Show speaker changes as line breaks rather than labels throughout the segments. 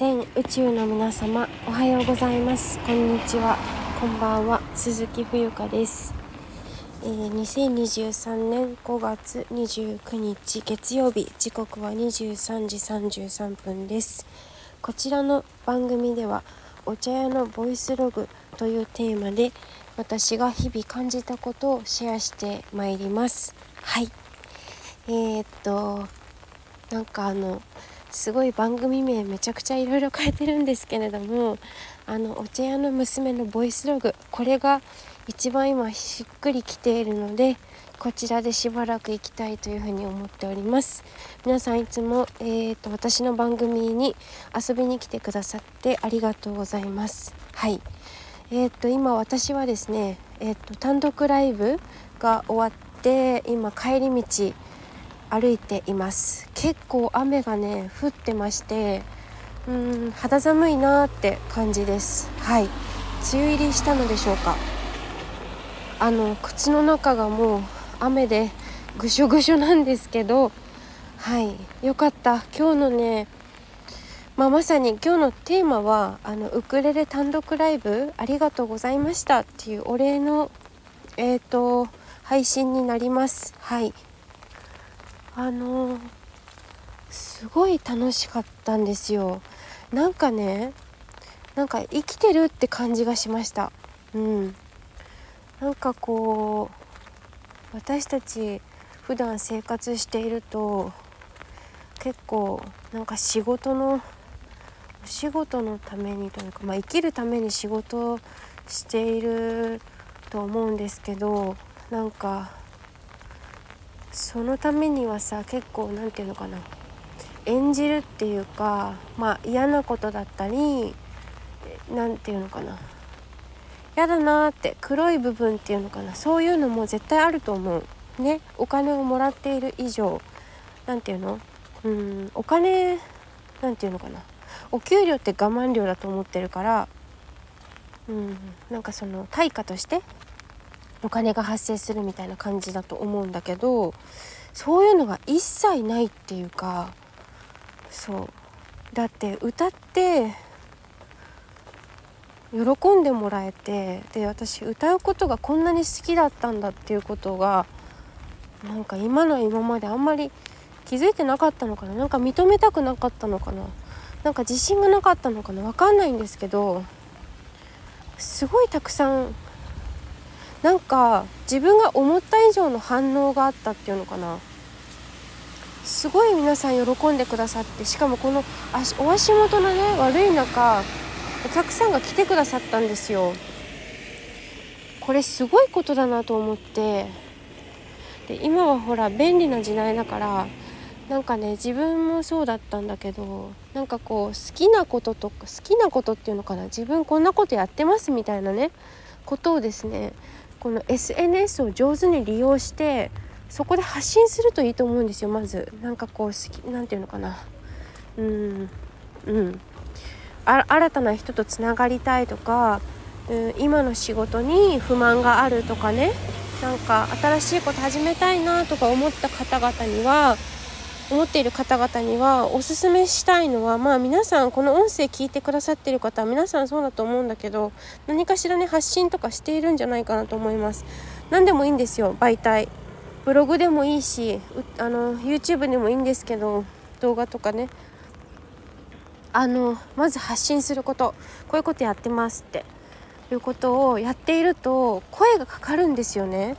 全宇宙の皆様おはようございます。こんにちは。こんばんは。鈴木冬香です、えー、2023年5月29日月曜日。時刻は23時33分です。こちらの番組ではお茶屋のボイスログというテーマで私が日々感じたことをシェアしてまいります。はい。えー、っとなんかあのすごい番組名めちゃくちゃいろいろ変えてるんですけれどもあのお茶屋の娘のボイスログこれが一番今しっくりきているのでこちらでしばらく行きたいというふうに思っております。皆さんいつも、えーと、私の番組に遊びに来てくださってありがとうございます。はい。えーと、今私はですねえーと単独ライブが終わって今帰り道歩いています。結構雨がね降ってましてうん肌寒いなって感じです。はい。梅雨入りしたのでしょうか。あの靴の中がもう雨でぐしょぐしょなんですけどはい。よかった。今日のねまあ、まさに今日のテーマはあのウクレレ単独ライブありがとうございましたっていうお礼のえっ、ー、と配信になります。はい。あのすごい楽しかったんですよ。なんかねなんか生きてるって感じがしました。うん。なんかこう私たち普段生活していると結構なんか仕事のお仕事のためにというか、まあ、生きるために仕事をしていると思うんですけどなんかそのためにはさ結構何て言うのかな。演じるっていうかまあ嫌なことだったり何て言うのかな。嫌だなって黒い部分っていうのかな。そういうのも絶対あると思う。ね。お金をもらっている以上。何て言うの？うんお金何て言うのかな。お給料って我慢料だと思ってるからうんなんかその対価としてお金が発生するみたいな感じだと思うんだけどそういうのが一切ないっていうかそう。だって歌って喜んでもらえてで私歌うことがこんなに好きだったんだっていうことがなんか今の今まであんまり気づいてなかったのかな？なんか認めたくなかったのかな？なんか自信がなかったのかな？分かんないんですけどすごいたくさんなんか自分が思った以上の反応があったっていうのかな。すごい皆さん喜んでくださってしかもこのお足元のね悪い中お客さんが来てくださったんですよ。これすごいことだなと思って。で今はほら便利な時代だからなんかね自分もそうだったんだけどなんかこう好きなこととか好きなことっていうのかな。自分こんなことやってますみたいなねことをですねこの SNS を上手に利用してそこで発信するといいと思うんですよまず。なんかこう好きなんていうのかな。うんうん。新たな人とつながりたいとか、うん、今の仕事に不満があるとかね。なんか新しいこと始めたいなとか思った方々には思っている方々にはおすすめしたいのはまあ皆さんこの音声聞いてくださってる方は皆さんそうだと思うんだけど何かしらね発信とかしているんじゃないかなと思います。何でもいいんですよ。媒体。ブログでもいいしあの YouTube でもいいんですけど動画とかね。あのまず発信すること。こういうことやってますっていうことをやっていると声がかかるんですよね。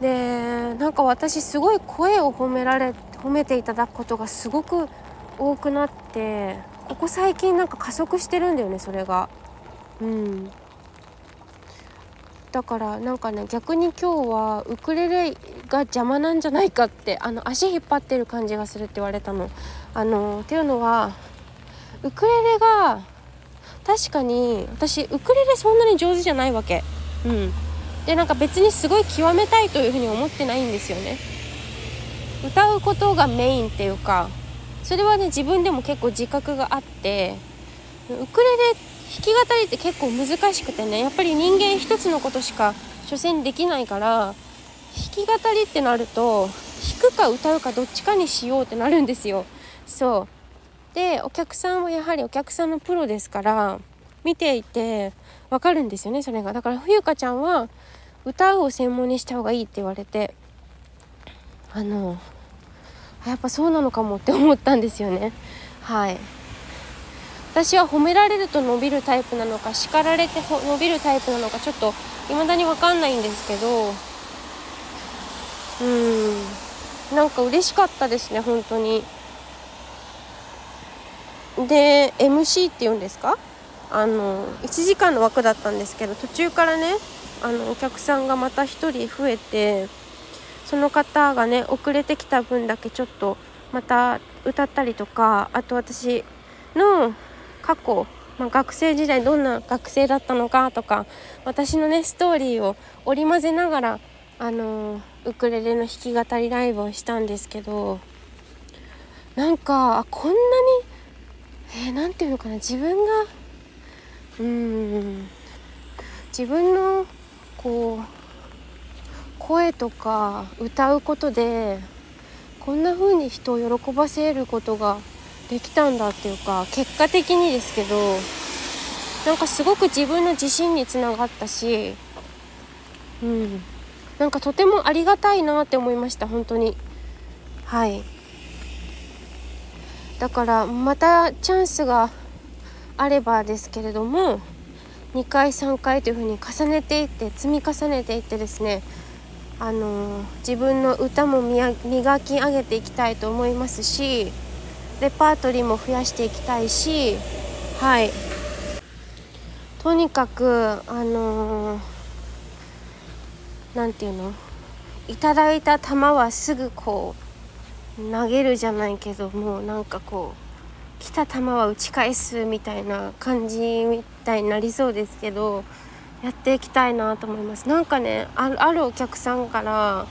でなんか私すごい声を褒められ褒めていただくことがすごく多くなってここ最近なんか加速してるんだよねそれが。うんだからなんかね逆に今日はウクレレが邪魔なんじゃないかってあの足引っ張ってる感じがするって言われたの。あのっていうのはウクレレが確かに私ウクレレそんなに上手じゃないわけ。うん、でなんか別にすごい極めたいというふうに思ってないんですよね。歌うことがメインっていうかそれはね自分でも結構自覚があってウクレレ弾き語りって結構難しくてねやっぱり人間一つのことしか所詮できないから弾き語りってなると弾くか歌うかどっちかにしようってなるんですよ。そう。でお客さんはやはりお客さんのプロですから見ていてわかるんですよねそれが。だから冬香ちゃんは歌うを専門にした方がいいって言われてあのやっぱそうなのかもって思ったんですよね。はい。私は褒められると伸びるタイプなのか叱られて伸びるタイプなのかちょっと未だに分かんないんですけどうん。なんか嬉しかったですね本当に。で MC って言うんですか？あの1時間の枠だったんですけど途中からねあのお客さんがまた1人増えてその方がね遅れてきた分だけちょっとまた歌ったりとかあと私の過去、まあ、学生時代どんな学生だったのかとか私のねストーリーを織り交ぜながらあのウクレレの弾き語りライブをしたんですけどなんかこんなにえー、ていうのかな自分がうん自分のこう声とか歌うことでこんな風に人を喜ばせることができたんだっていうか結果的にですけどなんかすごく自分の自信につながったしうん。なんかとてもありがたいなって思いました本当に。はい。だからまたチャンスがあればですけれども2回3回というふうに重ねていって積み重ねていってですねあの自分の歌も磨き上げていきたいと思いますしレパートリーも増やしていきたいしはい。とにかくあの何て言うの？いただいた球はすぐこう投げるじゃないけどもうなんかこう来た球は打ち返すみたいな感じみたいになりそうですけどやっていきたいなと思います。なんかねあるお客さんから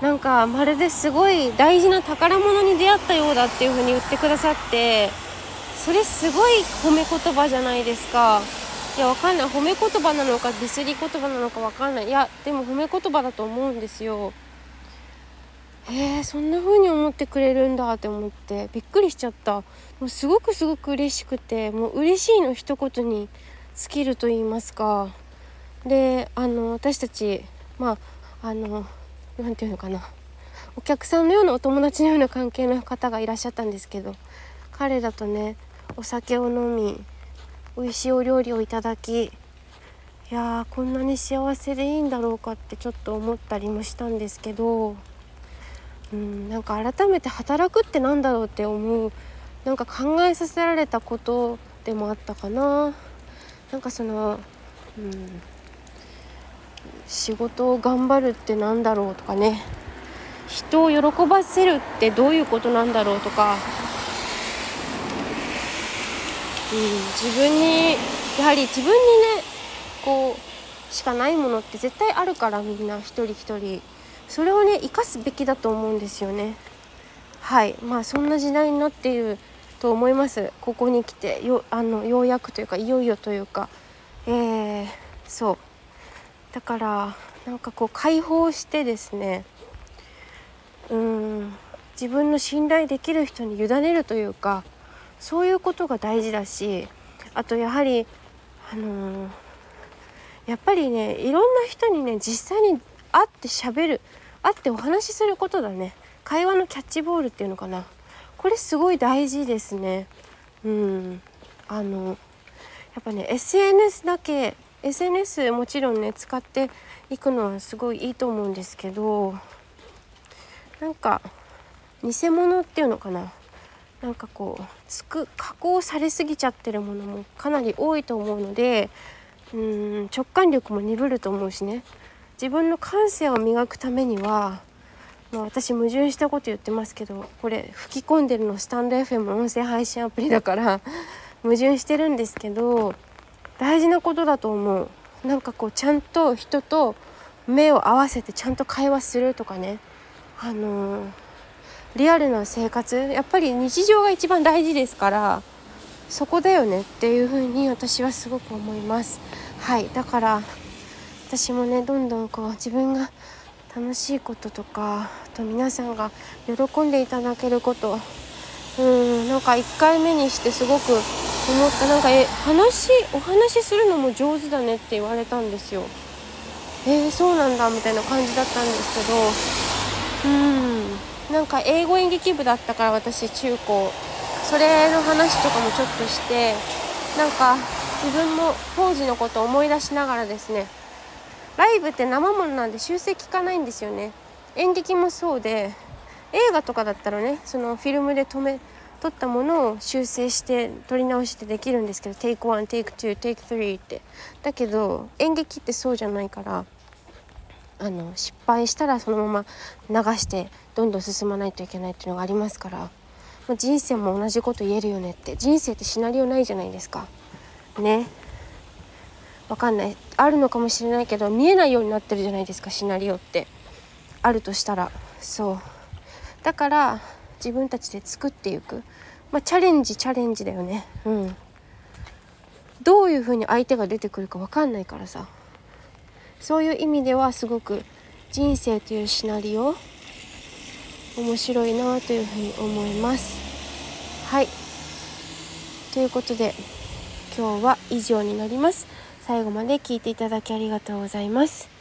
なんかまるですごい大事な宝物に出会ったようだっていう風に言ってくださってそれすごい褒め言葉じゃないですか。いやわかんない。褒め言葉なのかディスり言葉なのかわかんない。いやでも褒め言葉だと思うんですよ。へえそんな風に思ってくれるんだって思ってびっくりしちゃった。もうすごくすごく嬉しくてもう嬉しいの一言に尽きると言いますか。であの私たちまああの何て言うのかな。お客さんのようなお友達のような関係の方がいらっしゃったんですけど彼らとねお酒を飲み美味しいお料理をいただきいやーこんなに幸せでいいんだろうかってちょっと思ったりもしたんですけどうんなんか改めて働くって何だろうって思うなんか考えさせられたことでもあったかな。なんかそのうん仕事を頑張るって何だろうとかね。人を喜ばせるってどういうことなんだろうとか。うん、自分にやはり自分にねこうしかないものって絶対あるからみんな一人一人。それをね生かすべきだと思うんですよね。はい。まあそんな時代になっていると思います。ここに来てよあのようやくというかいよいよというか。えー、そう。だからなんかこう解放してですねうん自分の信頼できる人に委ねるというかそういうことが大事だしあとやはりあのー、やっぱりねいろんな人にね実際に会ってしゃべる会ってお話しすることだね。会話のキャッチボールっていうのかな。これすごい大事ですね。うんあのやっぱね SNS だけ SNS もちろんね使っていくのはすごいいいと思うんですけどなんか偽物っていうのかな？なんかこうつく加工されすぎちゃってるものもかなり多いと思うのでうん直感力も鈍ると思うしね。自分の感性を磨くためには、まあ、私矛盾したこと言ってますけどこれ吹き込んでるのスタンド FM 音声配信アプリだから矛盾してるんですけど大事なことだと思う。なんかこうちゃんと人と目を合わせてちゃんと会話するとかね。あのーリアルな生活。やっぱり日常が一番大事ですからそこだよねっていうふうに私はすごく思います。はい。だから私もねどんどんこう自分が楽しいこととかあと皆さんが喜んでいただけること。うん。なんか1回目にしてすごく思った。なんかえ話お話しするのも上手だねって言われたんですよ。えー、そうなんだみたいな感じだったんですけど。うん。なんか英語演劇部だったから私中高。それの話とかもちょっとしてなんか自分も当時のことを思い出しながらですね。ライブって生ものなんで修正効かないんですよね。演劇もそうで映画とかだったらねそのフィルムで止め撮ったものを修正して撮り直してできるんですけど Take 1 Take 2 Take 3って。だけど演劇ってそうじゃないからあの失敗したらそのまま流してどんどん進まないといけないっていうのがありますから、まあ、人生も同じこと言えるよねって。人生ってシナリオないじゃないですか。ね。わかんない。あるのかもしれないけど見えないようになってるじゃないですかシナリオって。あるとしたら。そう。だから自分たちで作っていく。まあチャレンジチャレンジだよね。うん。どういう風に相手が出てくるか分かんないからさ。そういう意味ではすごく人生というシナリオ面白いなというふうに思います。はい。ということで今日は以上になります。最後まで聞いていただきありがとうございます。